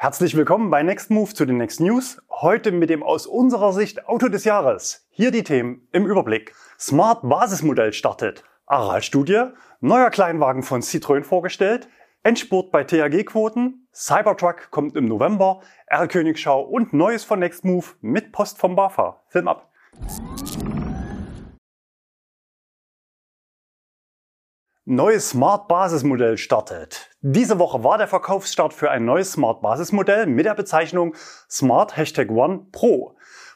Herzlich willkommen bei Next Move zu den Next News. Heute mit dem aus unserer Sicht Auto des Jahres. Hier die Themen im Überblick. Smart Basismodell startet. Aral-Studie. Neuer Kleinwagen von Citroën vorgestellt. Endspurt bei THG-Quoten. Cybertruck kommt im November. R-Königschau und Neues von Next Move mit Post vom BAFA. Film ab. Neues Smart Basismodell startet. Diese Woche war der Verkaufsstart für ein neues Smart Basismodell mit der Bezeichnung Smart Hashtag One Pro.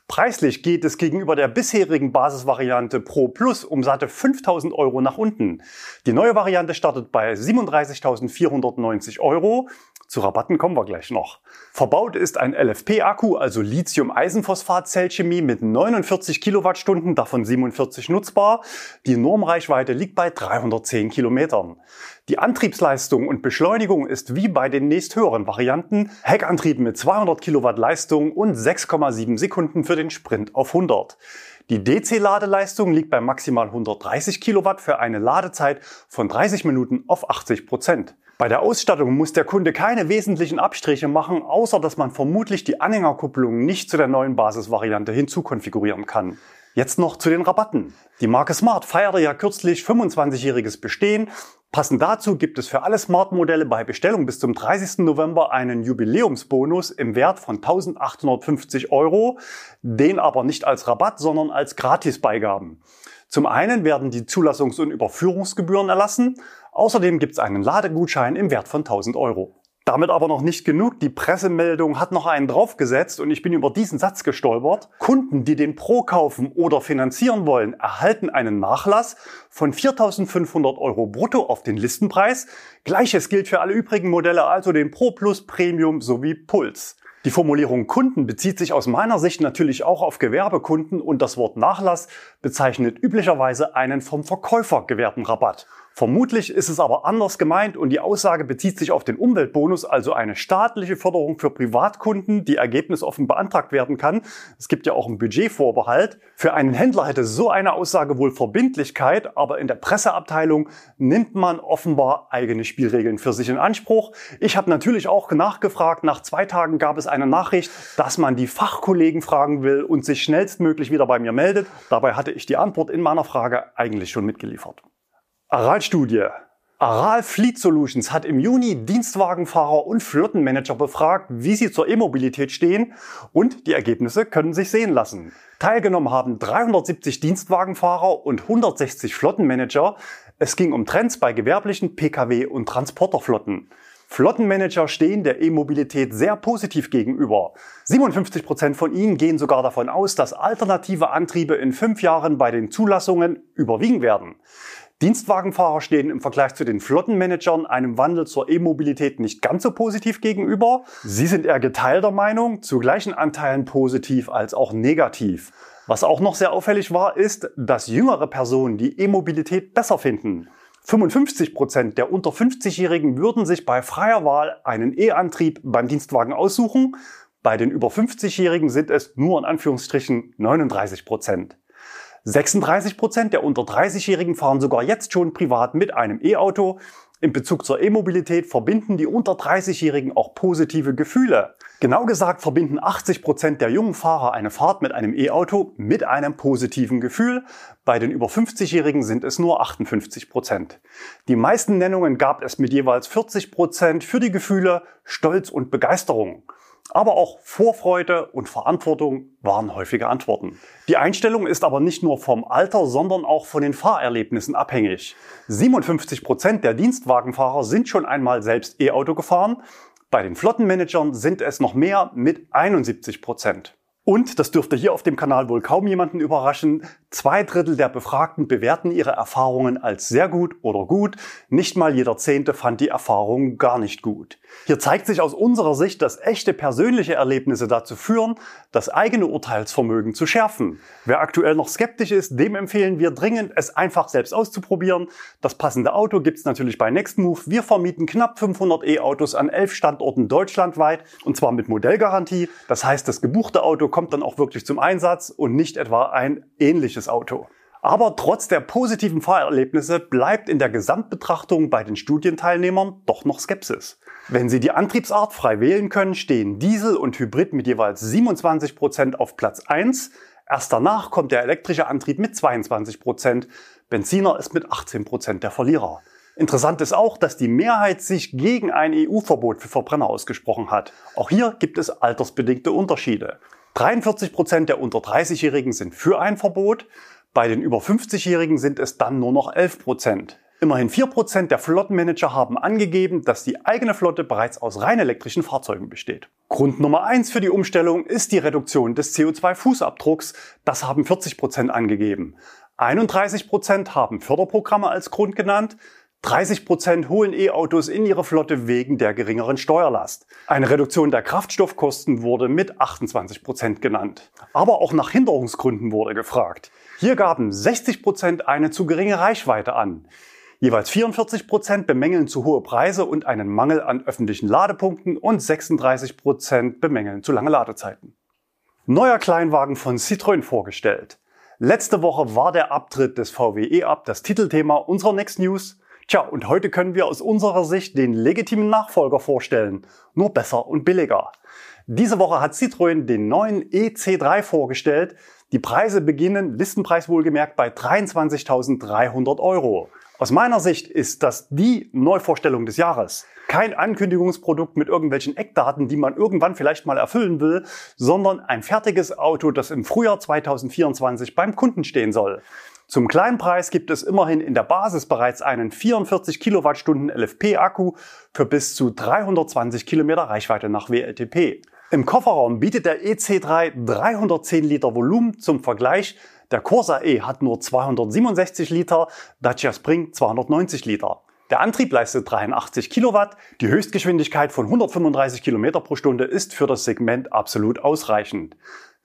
Preislich geht es gegenüber der bisherigen Basisvariante Pro Plus um satte 5000 Euro nach unten. Die neue Variante startet bei 37.490 Euro zu Rabatten kommen wir gleich noch. Verbaut ist ein LFP-Akku, also Lithium-Eisenphosphat-Zellchemie mit 49 Kilowattstunden, davon 47 nutzbar. Die Normreichweite liegt bei 310 Kilometern. Die Antriebsleistung und Beschleunigung ist wie bei den nächsthöheren Varianten. Heckantrieb mit 200 Kilowatt Leistung und 6,7 Sekunden für den Sprint auf 100. Die DC-Ladeleistung liegt bei maximal 130 Kilowatt für eine Ladezeit von 30 Minuten auf 80 Prozent. Bei der Ausstattung muss der Kunde keine wesentlichen Abstriche machen, außer dass man vermutlich die Anhängerkupplung nicht zu der neuen Basisvariante hinzukonfigurieren kann. Jetzt noch zu den Rabatten. Die Marke Smart feierte ja kürzlich 25-jähriges Bestehen. Passend dazu gibt es für alle Smart-Modelle bei Bestellung bis zum 30. November einen Jubiläumsbonus im Wert von 1850 Euro, den aber nicht als Rabatt, sondern als Gratisbeigaben. Zum einen werden die Zulassungs- und Überführungsgebühren erlassen. Außerdem gibt es einen Ladegutschein im Wert von 1000 Euro. Damit aber noch nicht genug. Die Pressemeldung hat noch einen draufgesetzt und ich bin über diesen Satz gestolpert. Kunden, die den Pro kaufen oder finanzieren wollen, erhalten einen Nachlass von 4.500 Euro brutto auf den Listenpreis. Gleiches gilt für alle übrigen Modelle, also den Pro Plus, Premium sowie Puls. Die Formulierung Kunden bezieht sich aus meiner Sicht natürlich auch auf Gewerbekunden und das Wort Nachlass bezeichnet üblicherweise einen vom Verkäufer gewährten Rabatt. Vermutlich ist es aber anders gemeint und die Aussage bezieht sich auf den Umweltbonus, also eine staatliche Förderung für Privatkunden, die ergebnisoffen beantragt werden kann. Es gibt ja auch einen Budgetvorbehalt. Für einen Händler hätte so eine Aussage wohl Verbindlichkeit, aber in der Presseabteilung nimmt man offenbar eigene Spielregeln für sich in Anspruch. Ich habe natürlich auch nachgefragt. Nach zwei Tagen gab es eine Nachricht, dass man die Fachkollegen fragen will und sich schnellstmöglich wieder bei mir meldet. Dabei hatte ich die Antwort in meiner Frage eigentlich schon mitgeliefert. Aral-Studie. Aral Fleet Solutions hat im Juni Dienstwagenfahrer und Flottenmanager befragt, wie sie zur E-Mobilität stehen und die Ergebnisse können sich sehen lassen. Teilgenommen haben 370 Dienstwagenfahrer und 160 Flottenmanager. Es ging um Trends bei gewerblichen Pkw und Transporterflotten. Flottenmanager stehen der E-Mobilität sehr positiv gegenüber. 57 Prozent von ihnen gehen sogar davon aus, dass alternative Antriebe in fünf Jahren bei den Zulassungen überwiegen werden. Dienstwagenfahrer stehen im Vergleich zu den Flottenmanagern einem Wandel zur E-Mobilität nicht ganz so positiv gegenüber. Sie sind eher geteilter Meinung, zu gleichen Anteilen positiv als auch negativ. Was auch noch sehr auffällig war, ist, dass jüngere Personen die E-Mobilität besser finden. 55 Prozent der unter 50-Jährigen würden sich bei freier Wahl einen E-Antrieb beim Dienstwagen aussuchen. Bei den über 50-Jährigen sind es nur in Anführungsstrichen 39 Prozent. 36 Prozent der unter 30-Jährigen fahren sogar jetzt schon privat mit einem E-Auto. In Bezug zur E-Mobilität verbinden die unter 30-Jährigen auch positive Gefühle. Genau gesagt verbinden 80 Prozent der jungen Fahrer eine Fahrt mit einem E-Auto mit einem positiven Gefühl. Bei den über 50-Jährigen sind es nur 58 Prozent. Die meisten Nennungen gab es mit jeweils 40 Prozent für die Gefühle Stolz und Begeisterung. Aber auch Vorfreude und Verantwortung waren häufige Antworten. Die Einstellung ist aber nicht nur vom Alter, sondern auch von den Fahrerlebnissen abhängig. 57 Prozent der Dienstwagenfahrer sind schon einmal selbst E-Auto gefahren. Bei den Flottenmanagern sind es noch mehr mit 71 Prozent. Und, das dürfte hier auf dem Kanal wohl kaum jemanden überraschen, zwei Drittel der Befragten bewerten ihre Erfahrungen als sehr gut oder gut. Nicht mal jeder Zehnte fand die Erfahrung gar nicht gut. Hier zeigt sich aus unserer Sicht, dass echte persönliche Erlebnisse dazu führen, das eigene Urteilsvermögen zu schärfen. Wer aktuell noch skeptisch ist, dem empfehlen wir dringend, es einfach selbst auszuprobieren. Das passende Auto gibt's natürlich bei Nextmove. Wir vermieten knapp 500 E-Autos an elf Standorten deutschlandweit und zwar mit Modellgarantie. Das heißt, das gebuchte Auto kommt dann auch wirklich zum Einsatz und nicht etwa ein ähnliches Auto. Aber trotz der positiven Fahrerlebnisse bleibt in der Gesamtbetrachtung bei den Studienteilnehmern doch noch Skepsis. Wenn Sie die Antriebsart frei wählen können, stehen Diesel und Hybrid mit jeweils 27 Prozent auf Platz 1. Erst danach kommt der elektrische Antrieb mit 22%. Prozent. Benziner ist mit 18 Prozent der Verlierer. Interessant ist auch, dass die Mehrheit sich gegen ein EU-Verbot für Verbrenner ausgesprochen hat. Auch hier gibt es altersbedingte Unterschiede. 43 Prozent der unter 30-Jährigen sind für ein Verbot. Bei den über 50-Jährigen sind es dann nur noch 11 Prozent. Immerhin 4 Prozent der Flottenmanager haben angegeben, dass die eigene Flotte bereits aus rein elektrischen Fahrzeugen besteht. Grund Nummer eins für die Umstellung ist die Reduktion des CO2-Fußabdrucks. Das haben 40 Prozent angegeben. 31 Prozent haben Förderprogramme als Grund genannt. 30 Prozent holen E-Autos in ihre Flotte wegen der geringeren Steuerlast. Eine Reduktion der Kraftstoffkosten wurde mit 28 Prozent genannt. Aber auch nach Hinderungsgründen wurde gefragt. Hier gaben 60 Prozent eine zu geringe Reichweite an. Jeweils 44 Prozent bemängeln zu hohe Preise und einen Mangel an öffentlichen Ladepunkten und 36 Prozent bemängeln zu lange Ladezeiten. Neuer Kleinwagen von Citroën vorgestellt. Letzte Woche war der Abtritt des VW E-Up das Titelthema unserer Next News. Tja, und heute können wir aus unserer Sicht den legitimen Nachfolger vorstellen, nur besser und billiger. Diese Woche hat Citroën den neuen EC3 vorgestellt. Die Preise beginnen, Listenpreis wohlgemerkt, bei 23.300 Euro. Aus meiner Sicht ist das die Neuvorstellung des Jahres. Kein Ankündigungsprodukt mit irgendwelchen Eckdaten, die man irgendwann vielleicht mal erfüllen will, sondern ein fertiges Auto, das im Frühjahr 2024 beim Kunden stehen soll. Zum kleinen Preis gibt es immerhin in der Basis bereits einen 44 Kilowattstunden LFP-Akku für bis zu 320 Kilometer Reichweite nach WLTP. Im Kofferraum bietet der EC3 310 Liter Volumen. Zum Vergleich, der Corsa E hat nur 267 Liter, Dacia Spring 290 Liter. Der Antrieb leistet 83 Kilowatt. Die Höchstgeschwindigkeit von 135 Kilometer pro Stunde ist für das Segment absolut ausreichend.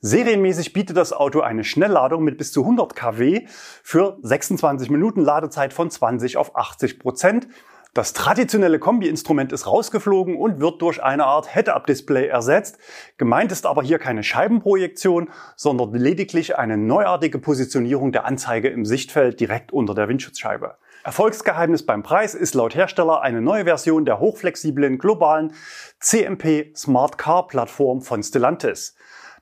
Serienmäßig bietet das Auto eine Schnellladung mit bis zu 100 kW für 26 Minuten Ladezeit von 20 auf 80 Prozent. Das traditionelle Kombi-Instrument ist rausgeflogen und wird durch eine Art Head-Up-Display ersetzt. Gemeint ist aber hier keine Scheibenprojektion, sondern lediglich eine neuartige Positionierung der Anzeige im Sichtfeld direkt unter der Windschutzscheibe. Erfolgsgeheimnis beim Preis ist laut Hersteller eine neue Version der hochflexiblen globalen CMP Smart Car Plattform von Stellantis.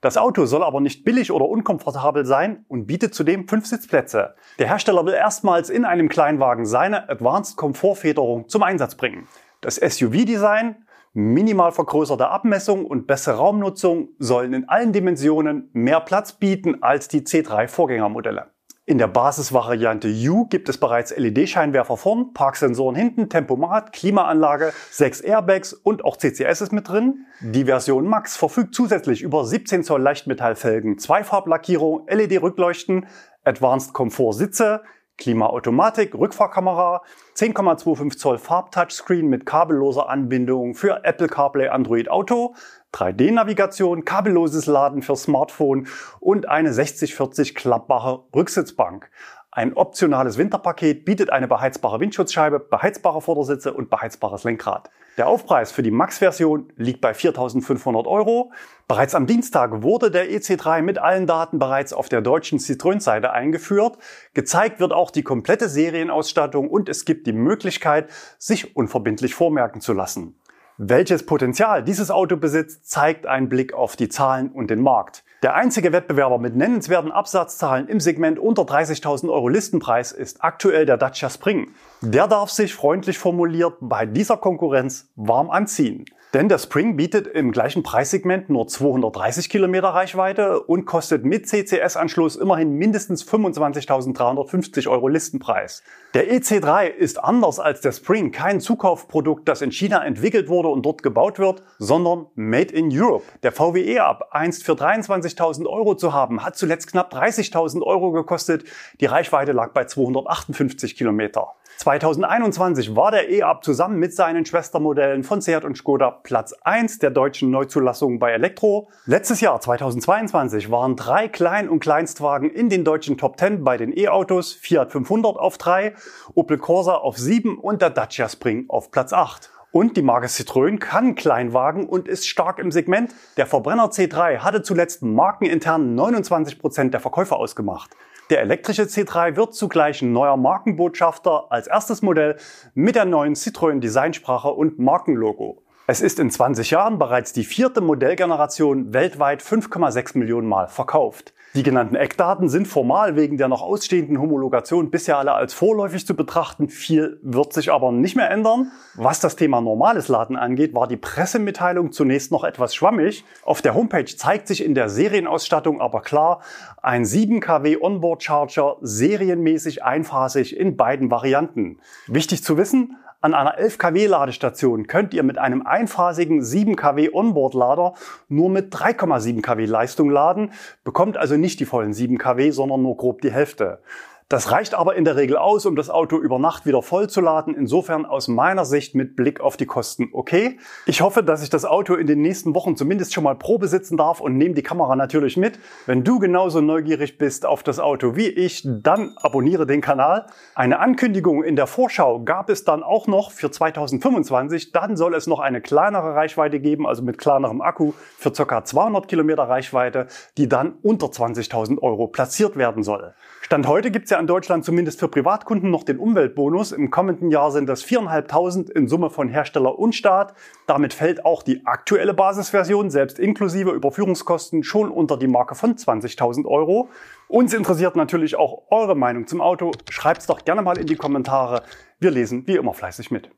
Das Auto soll aber nicht billig oder unkomfortabel sein und bietet zudem fünf Sitzplätze. Der Hersteller will erstmals in einem Kleinwagen seine Advanced Komfortfederung zum Einsatz bringen. Das SUV-Design, minimal vergrößerte Abmessung und bessere Raumnutzung sollen in allen Dimensionen mehr Platz bieten als die C3-Vorgängermodelle. In der Basisvariante U gibt es bereits LED-Scheinwerfer vorn, Parksensoren hinten, Tempomat, Klimaanlage, sechs Airbags und auch CCS ist mit drin. Die Version Max verfügt zusätzlich über 17 Zoll Leichtmetallfelgen, Zweifarblackierung, LED-Rückleuchten, Advanced Komfort Sitze, Klimaautomatik, Rückfahrkamera, 10,25 Zoll Farb-Touchscreen mit kabelloser Anbindung für Apple CarPlay Android Auto, 3D-Navigation, kabelloses Laden für Smartphone und eine 6040 klappbare Rücksitzbank. Ein optionales Winterpaket bietet eine beheizbare Windschutzscheibe, beheizbare Vordersitze und beheizbares Lenkrad. Der Aufpreis für die Max-Version liegt bei 4.500 Euro. Bereits am Dienstag wurde der EC3 mit allen Daten bereits auf der deutschen Citroën-Seite eingeführt. Gezeigt wird auch die komplette Serienausstattung und es gibt die Möglichkeit, sich unverbindlich vormerken zu lassen. Welches Potenzial dieses Auto besitzt, zeigt ein Blick auf die Zahlen und den Markt. Der einzige Wettbewerber mit nennenswerten Absatzzahlen im Segment unter 30.000 Euro Listenpreis ist aktuell der Dacia Spring. Der darf sich freundlich formuliert bei dieser Konkurrenz warm anziehen. Denn der Spring bietet im gleichen Preissegment nur 230 Kilometer Reichweite und kostet mit CCS-Anschluss immerhin mindestens 25.350 Euro Listenpreis. Der EC3 ist anders als der Spring kein Zukaufprodukt, das in China entwickelt wurde und dort gebaut wird, sondern Made in Europe. Der VW E-Up, einst für 23.000 Euro zu haben, hat zuletzt knapp 30.000 Euro gekostet. Die Reichweite lag bei 258 Kilometer. 2021 war der E-Up zusammen mit seinen Schwestermodellen von Seat und Skoda Platz 1 der deutschen Neuzulassungen bei Elektro. Letztes Jahr, 2022, waren drei Klein- und Kleinstwagen in den deutschen Top 10 bei den E-Autos, Fiat 500 auf 3, Opel Corsa auf 7 und der Dacia Spring auf Platz 8. Und die Marke Citroën kann Kleinwagen und ist stark im Segment. Der Verbrenner C3 hatte zuletzt markenintern 29 Prozent der Verkäufe ausgemacht. Der elektrische C3 wird zugleich ein neuer Markenbotschafter als erstes Modell mit der neuen Citroën Designsprache und Markenlogo. Es ist in 20 Jahren bereits die vierte Modellgeneration weltweit 5,6 Millionen Mal verkauft. Die genannten Eckdaten sind formal wegen der noch ausstehenden Homologation bisher alle als vorläufig zu betrachten. Viel wird sich aber nicht mehr ändern. Was das Thema normales Laden angeht, war die Pressemitteilung zunächst noch etwas schwammig. Auf der Homepage zeigt sich in der Serienausstattung aber klar ein 7 kW Onboard Charger serienmäßig einphasig in beiden Varianten. Wichtig zu wissen, an einer 11 kW Ladestation könnt ihr mit einem einphasigen 7 kW Onboard-Lader nur mit 3,7 kW Leistung laden, bekommt also nicht die vollen 7 kW, sondern nur grob die Hälfte. Das reicht aber in der Regel aus, um das Auto über Nacht wieder vollzuladen. Insofern aus meiner Sicht mit Blick auf die Kosten okay. Ich hoffe, dass ich das Auto in den nächsten Wochen zumindest schon mal Probe sitzen darf und nehme die Kamera natürlich mit. Wenn du genauso neugierig bist auf das Auto wie ich, dann abonniere den Kanal. Eine Ankündigung in der Vorschau gab es dann auch noch für 2025. Dann soll es noch eine kleinere Reichweite geben, also mit kleinerem Akku für ca. 200 Kilometer Reichweite, die dann unter 20.000 Euro platziert werden soll. Stand heute gibt es ja in Deutschland zumindest für Privatkunden noch den Umweltbonus. Im kommenden Jahr sind das 4.500 in Summe von Hersteller und Staat. Damit fällt auch die aktuelle Basisversion, selbst inklusive Überführungskosten, schon unter die Marke von 20.000 Euro. Uns interessiert natürlich auch eure Meinung zum Auto. Schreibt's doch gerne mal in die Kommentare. Wir lesen wie immer fleißig mit.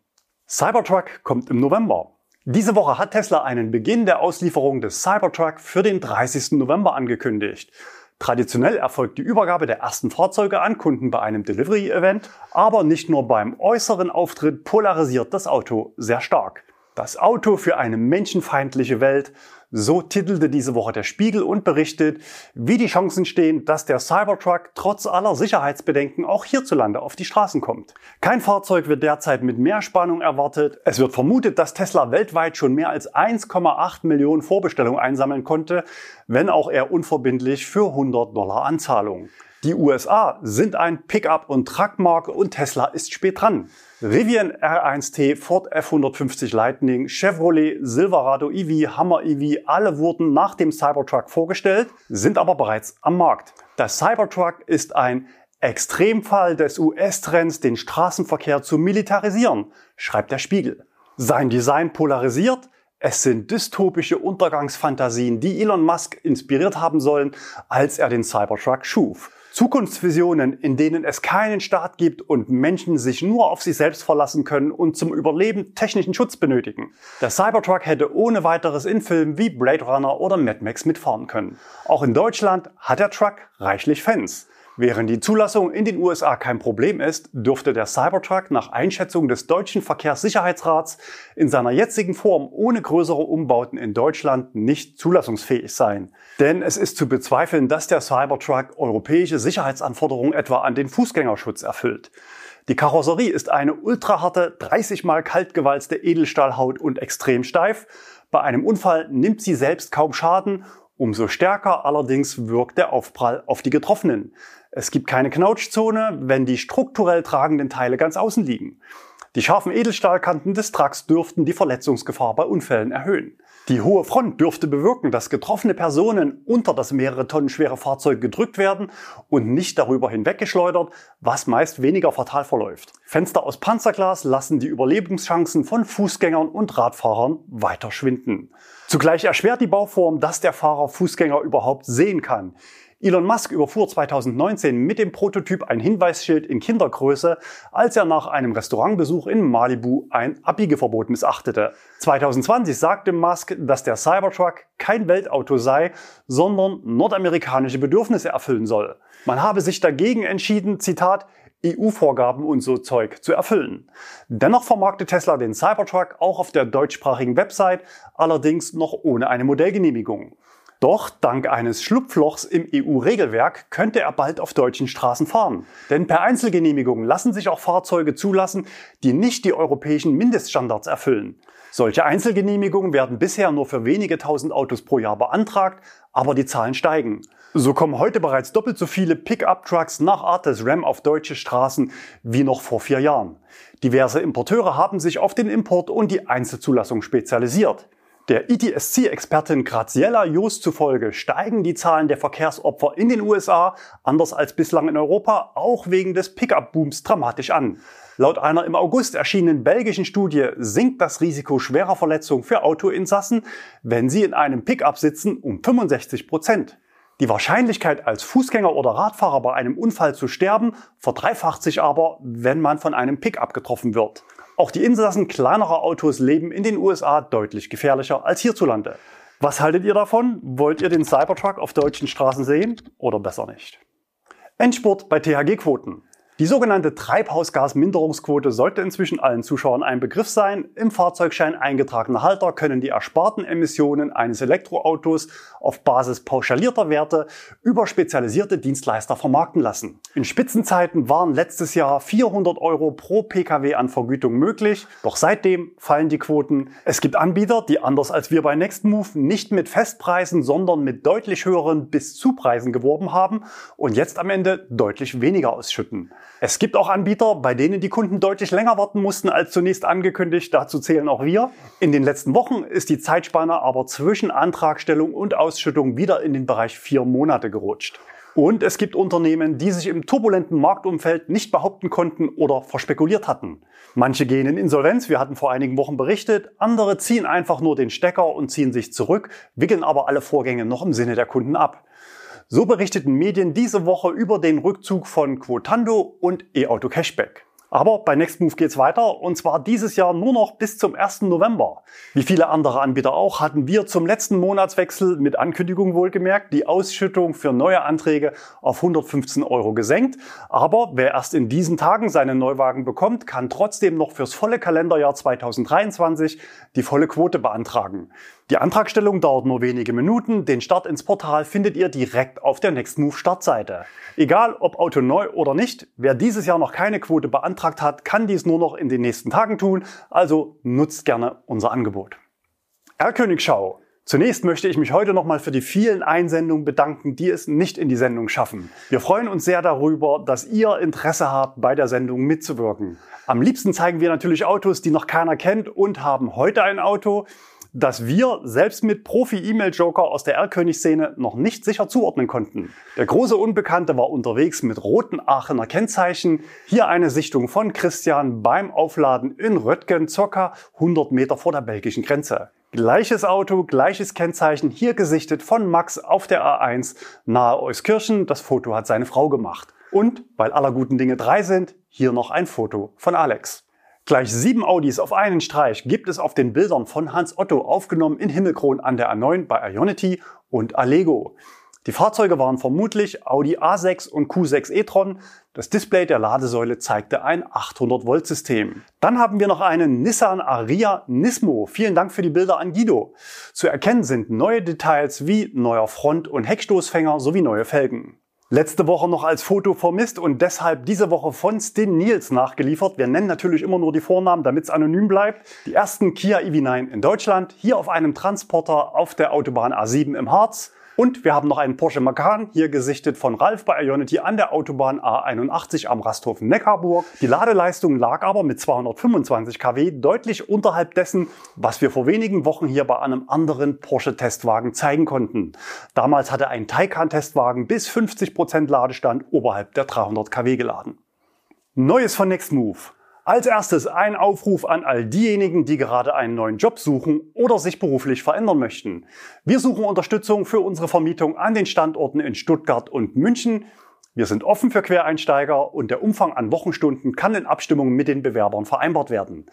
Cybertruck kommt im November. Diese Woche hat Tesla einen Beginn der Auslieferung des Cybertruck für den 30. November angekündigt. Traditionell erfolgt die Übergabe der ersten Fahrzeuge an Kunden bei einem Delivery-Event, aber nicht nur beim äußeren Auftritt polarisiert das Auto sehr stark. Das Auto für eine menschenfeindliche Welt, so titelte diese Woche der Spiegel und berichtet, wie die Chancen stehen, dass der Cybertruck trotz aller Sicherheitsbedenken auch hierzulande auf die Straßen kommt. Kein Fahrzeug wird derzeit mit mehr Spannung erwartet. Es wird vermutet, dass Tesla weltweit schon mehr als 1,8 Millionen Vorbestellungen einsammeln konnte, wenn auch er unverbindlich für 100 Dollar Anzahlung. Die USA sind ein Pickup- und Truckmarke und Tesla ist spät dran. Rivian R1T, Ford F150 Lightning, Chevrolet, Silverado EV, Hammer EV, alle wurden nach dem Cybertruck vorgestellt, sind aber bereits am Markt. Der Cybertruck ist ein Extremfall des US-Trends, den Straßenverkehr zu militarisieren, schreibt der Spiegel. Sein Design polarisiert, es sind dystopische Untergangsfantasien, die Elon Musk inspiriert haben sollen, als er den Cybertruck schuf. Zukunftsvisionen, in denen es keinen Staat gibt und Menschen sich nur auf sich selbst verlassen können und zum Überleben technischen Schutz benötigen. Der Cybertruck hätte ohne weiteres in Filmen wie Blade Runner oder Mad Max mitfahren können. Auch in Deutschland hat der Truck reichlich Fans. Während die Zulassung in den USA kein Problem ist, dürfte der Cybertruck nach Einschätzung des deutschen Verkehrssicherheitsrats in seiner jetzigen Form ohne größere Umbauten in Deutschland nicht zulassungsfähig sein. Denn es ist zu bezweifeln, dass der Cybertruck europäische Sicherheitsanforderungen etwa an den Fußgängerschutz erfüllt. Die Karosserie ist eine ultraharte, 30 mal kaltgewalzte Edelstahlhaut und extrem steif. Bei einem Unfall nimmt sie selbst kaum Schaden Umso stärker allerdings wirkt der Aufprall auf die Getroffenen. Es gibt keine Knautschzone, wenn die strukturell tragenden Teile ganz außen liegen. Die scharfen Edelstahlkanten des Trucks dürften die Verletzungsgefahr bei Unfällen erhöhen. Die hohe Front dürfte bewirken, dass getroffene Personen unter das mehrere Tonnen schwere Fahrzeug gedrückt werden und nicht darüber hinweggeschleudert, was meist weniger fatal verläuft. Fenster aus Panzerglas lassen die Überlebenschancen von Fußgängern und Radfahrern weiter schwinden. Zugleich erschwert die Bauform, dass der Fahrer Fußgänger überhaupt sehen kann. Elon Musk überfuhr 2019 mit dem Prototyp ein Hinweisschild in Kindergröße, als er nach einem Restaurantbesuch in Malibu ein Abbiegeverbot missachtete. 2020 sagte Musk, dass der Cybertruck kein Weltauto sei, sondern nordamerikanische Bedürfnisse erfüllen soll. Man habe sich dagegen entschieden, Zitat, EU-Vorgaben und so Zeug zu erfüllen. Dennoch vermarktet Tesla den Cybertruck auch auf der deutschsprachigen Website, allerdings noch ohne eine Modellgenehmigung. Doch dank eines Schlupflochs im EU-Regelwerk könnte er bald auf deutschen Straßen fahren. Denn per Einzelgenehmigung lassen sich auch Fahrzeuge zulassen, die nicht die europäischen Mindeststandards erfüllen. Solche Einzelgenehmigungen werden bisher nur für wenige tausend Autos pro Jahr beantragt, aber die Zahlen steigen. So kommen heute bereits doppelt so viele Pickup-Trucks nach Art des Ram auf deutsche Straßen wie noch vor vier Jahren. Diverse Importeure haben sich auf den Import und die Einzelzulassung spezialisiert. Der ETSC-Expertin Graziella Jost zufolge steigen die Zahlen der Verkehrsopfer in den USA, anders als bislang in Europa, auch wegen des Pickup-Booms dramatisch an. Laut einer im August erschienenen belgischen Studie sinkt das Risiko schwerer Verletzungen für Autoinsassen, wenn sie in einem Pickup sitzen, um 65 Prozent. Die Wahrscheinlichkeit, als Fußgänger oder Radfahrer bei einem Unfall zu sterben, verdreifacht sich aber, wenn man von einem Pickup getroffen wird. Auch die Insassen kleinerer Autos leben in den USA deutlich gefährlicher als hierzulande. Was haltet ihr davon? Wollt ihr den Cybertruck auf deutschen Straßen sehen oder besser nicht? Endspurt bei THG-Quoten. Die sogenannte Treibhausgasminderungsquote sollte inzwischen allen Zuschauern ein Begriff sein. Im Fahrzeugschein eingetragene Halter können die ersparten Emissionen eines Elektroautos auf Basis pauschalierter Werte über spezialisierte Dienstleister vermarkten lassen. In Spitzenzeiten waren letztes Jahr 400 Euro pro Pkw an Vergütung möglich, doch seitdem fallen die Quoten. Es gibt Anbieter, die anders als wir bei Nextmove nicht mit Festpreisen, sondern mit deutlich höheren bis zu Preisen geworben haben und jetzt am Ende deutlich weniger ausschütten. Es gibt auch Anbieter, bei denen die Kunden deutlich länger warten mussten als zunächst angekündigt. Dazu zählen auch wir. In den letzten Wochen ist die Zeitspanne aber zwischen Antragstellung und Ausschüttung wieder in den Bereich vier Monate gerutscht. Und es gibt Unternehmen, die sich im turbulenten Marktumfeld nicht behaupten konnten oder verspekuliert hatten. Manche gehen in Insolvenz, wir hatten vor einigen Wochen berichtet, andere ziehen einfach nur den Stecker und ziehen sich zurück, wickeln aber alle Vorgänge noch im Sinne der Kunden ab. So berichteten Medien diese Woche über den Rückzug von Quotando und E-Auto Cashback. Aber bei Nextmove geht's weiter und zwar dieses Jahr nur noch bis zum 1. November. Wie viele andere Anbieter auch hatten wir zum letzten Monatswechsel mit Ankündigung wohlgemerkt die Ausschüttung für neue Anträge auf 115 Euro gesenkt. Aber wer erst in diesen Tagen seinen Neuwagen bekommt, kann trotzdem noch fürs volle Kalenderjahr 2023 die volle Quote beantragen. Die Antragstellung dauert nur wenige Minuten. Den Start ins Portal findet ihr direkt auf der Nextmove Startseite. Egal ob Auto neu oder nicht, wer dieses Jahr noch keine Quote beantragt hat, kann dies nur noch in den nächsten Tagen tun. Also nutzt gerne unser Angebot. R-Königschau. Zunächst möchte ich mich heute nochmal für die vielen Einsendungen bedanken, die es nicht in die Sendung schaffen. Wir freuen uns sehr darüber, dass ihr Interesse habt, bei der Sendung mitzuwirken. Am liebsten zeigen wir natürlich Autos, die noch keiner kennt und haben heute ein Auto, das wir selbst mit Profi-E-Mail-Joker aus der R-König-Szene noch nicht sicher zuordnen konnten. Der große Unbekannte war unterwegs mit roten Aachener Kennzeichen. Hier eine Sichtung von Christian beim Aufladen in Röttgen, circa 100 Meter vor der belgischen Grenze. Gleiches Auto, gleiches Kennzeichen, hier gesichtet von Max auf der A1 nahe Euskirchen. Das Foto hat seine Frau gemacht. Und, weil aller guten Dinge drei sind, hier noch ein Foto von Alex. Gleich sieben Audis auf einen Streich gibt es auf den Bildern von Hans Otto aufgenommen in Himmelkron an der A9 bei Ionity und Allego. Die Fahrzeuge waren vermutlich Audi A6 und Q6 e-tron. Das Display der Ladesäule zeigte ein 800 Volt System. Dann haben wir noch einen Nissan Aria Nismo. Vielen Dank für die Bilder an Guido. Zu erkennen sind neue Details wie neuer Front- und Heckstoßfänger sowie neue Felgen. Letzte Woche noch als Foto vermisst und deshalb diese Woche von Stin Niels nachgeliefert. Wir nennen natürlich immer nur die Vornamen, damit es anonym bleibt. Die ersten Kia EV9 in Deutschland, hier auf einem Transporter auf der Autobahn A7 im Harz. Und wir haben noch einen Porsche Macan, hier gesichtet von Ralf bei Ionity an der Autobahn A81 am Rasthof Neckarburg. Die Ladeleistung lag aber mit 225 kW deutlich unterhalb dessen, was wir vor wenigen Wochen hier bei einem anderen Porsche-Testwagen zeigen konnten. Damals hatte ein Taycan-Testwagen bis 50% Ladestand oberhalb der 300 kW geladen. Neues von Nextmove. Als erstes ein Aufruf an all diejenigen, die gerade einen neuen Job suchen oder sich beruflich verändern möchten. Wir suchen Unterstützung für unsere Vermietung an den Standorten in Stuttgart und München. Wir sind offen für Quereinsteiger und der Umfang an Wochenstunden kann in Abstimmung mit den Bewerbern vereinbart werden.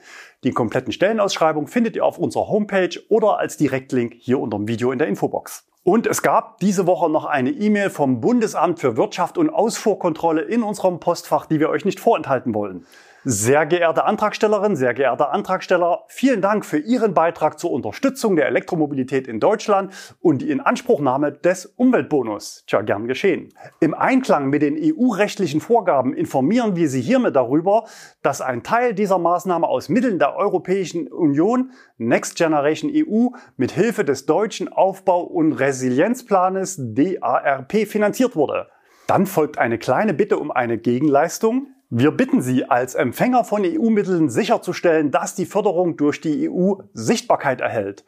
Die kompletten Stellenausschreibung findet ihr auf unserer Homepage oder als Direktlink hier unter dem Video in der Infobox. Und es gab diese Woche noch eine E-Mail vom Bundesamt für Wirtschaft und Ausfuhrkontrolle in unserem Postfach, die wir euch nicht vorenthalten wollen. Sehr geehrte Antragstellerin, sehr geehrter Antragsteller, vielen Dank für Ihren Beitrag zur Unterstützung der Elektromobilität in Deutschland und die Inanspruchnahme des Umweltbonus. Tja, gern geschehen. Im Einklang mit den EU-rechtlichen Vorgaben informieren wir Sie hiermit darüber, dass ein Teil dieser Maßnahme aus Mitteln der Europäischen Union Next Generation EU mit Hilfe des deutschen Aufbau- und Resilienzplanes DARP finanziert wurde. Dann folgt eine kleine Bitte um eine Gegenleistung. Wir bitten Sie, als Empfänger von EU-Mitteln sicherzustellen, dass die Förderung durch die EU Sichtbarkeit erhält.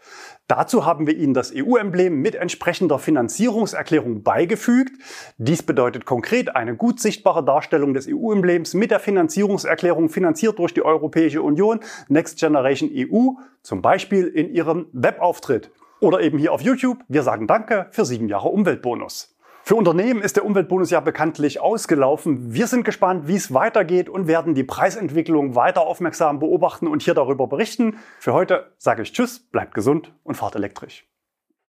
Dazu haben wir Ihnen das EU-Emblem mit entsprechender Finanzierungserklärung beigefügt. Dies bedeutet konkret eine gut sichtbare Darstellung des EU-Emblems mit der Finanzierungserklärung finanziert durch die Europäische Union Next Generation EU, zum Beispiel in Ihrem Webauftritt. Oder eben hier auf YouTube. Wir sagen Danke für sieben Jahre Umweltbonus. Für Unternehmen ist der Umweltbonus ja bekanntlich ausgelaufen. Wir sind gespannt, wie es weitergeht und werden die Preisentwicklung weiter aufmerksam beobachten und hier darüber berichten. Für heute sage ich Tschüss, bleibt gesund und fahrt elektrisch.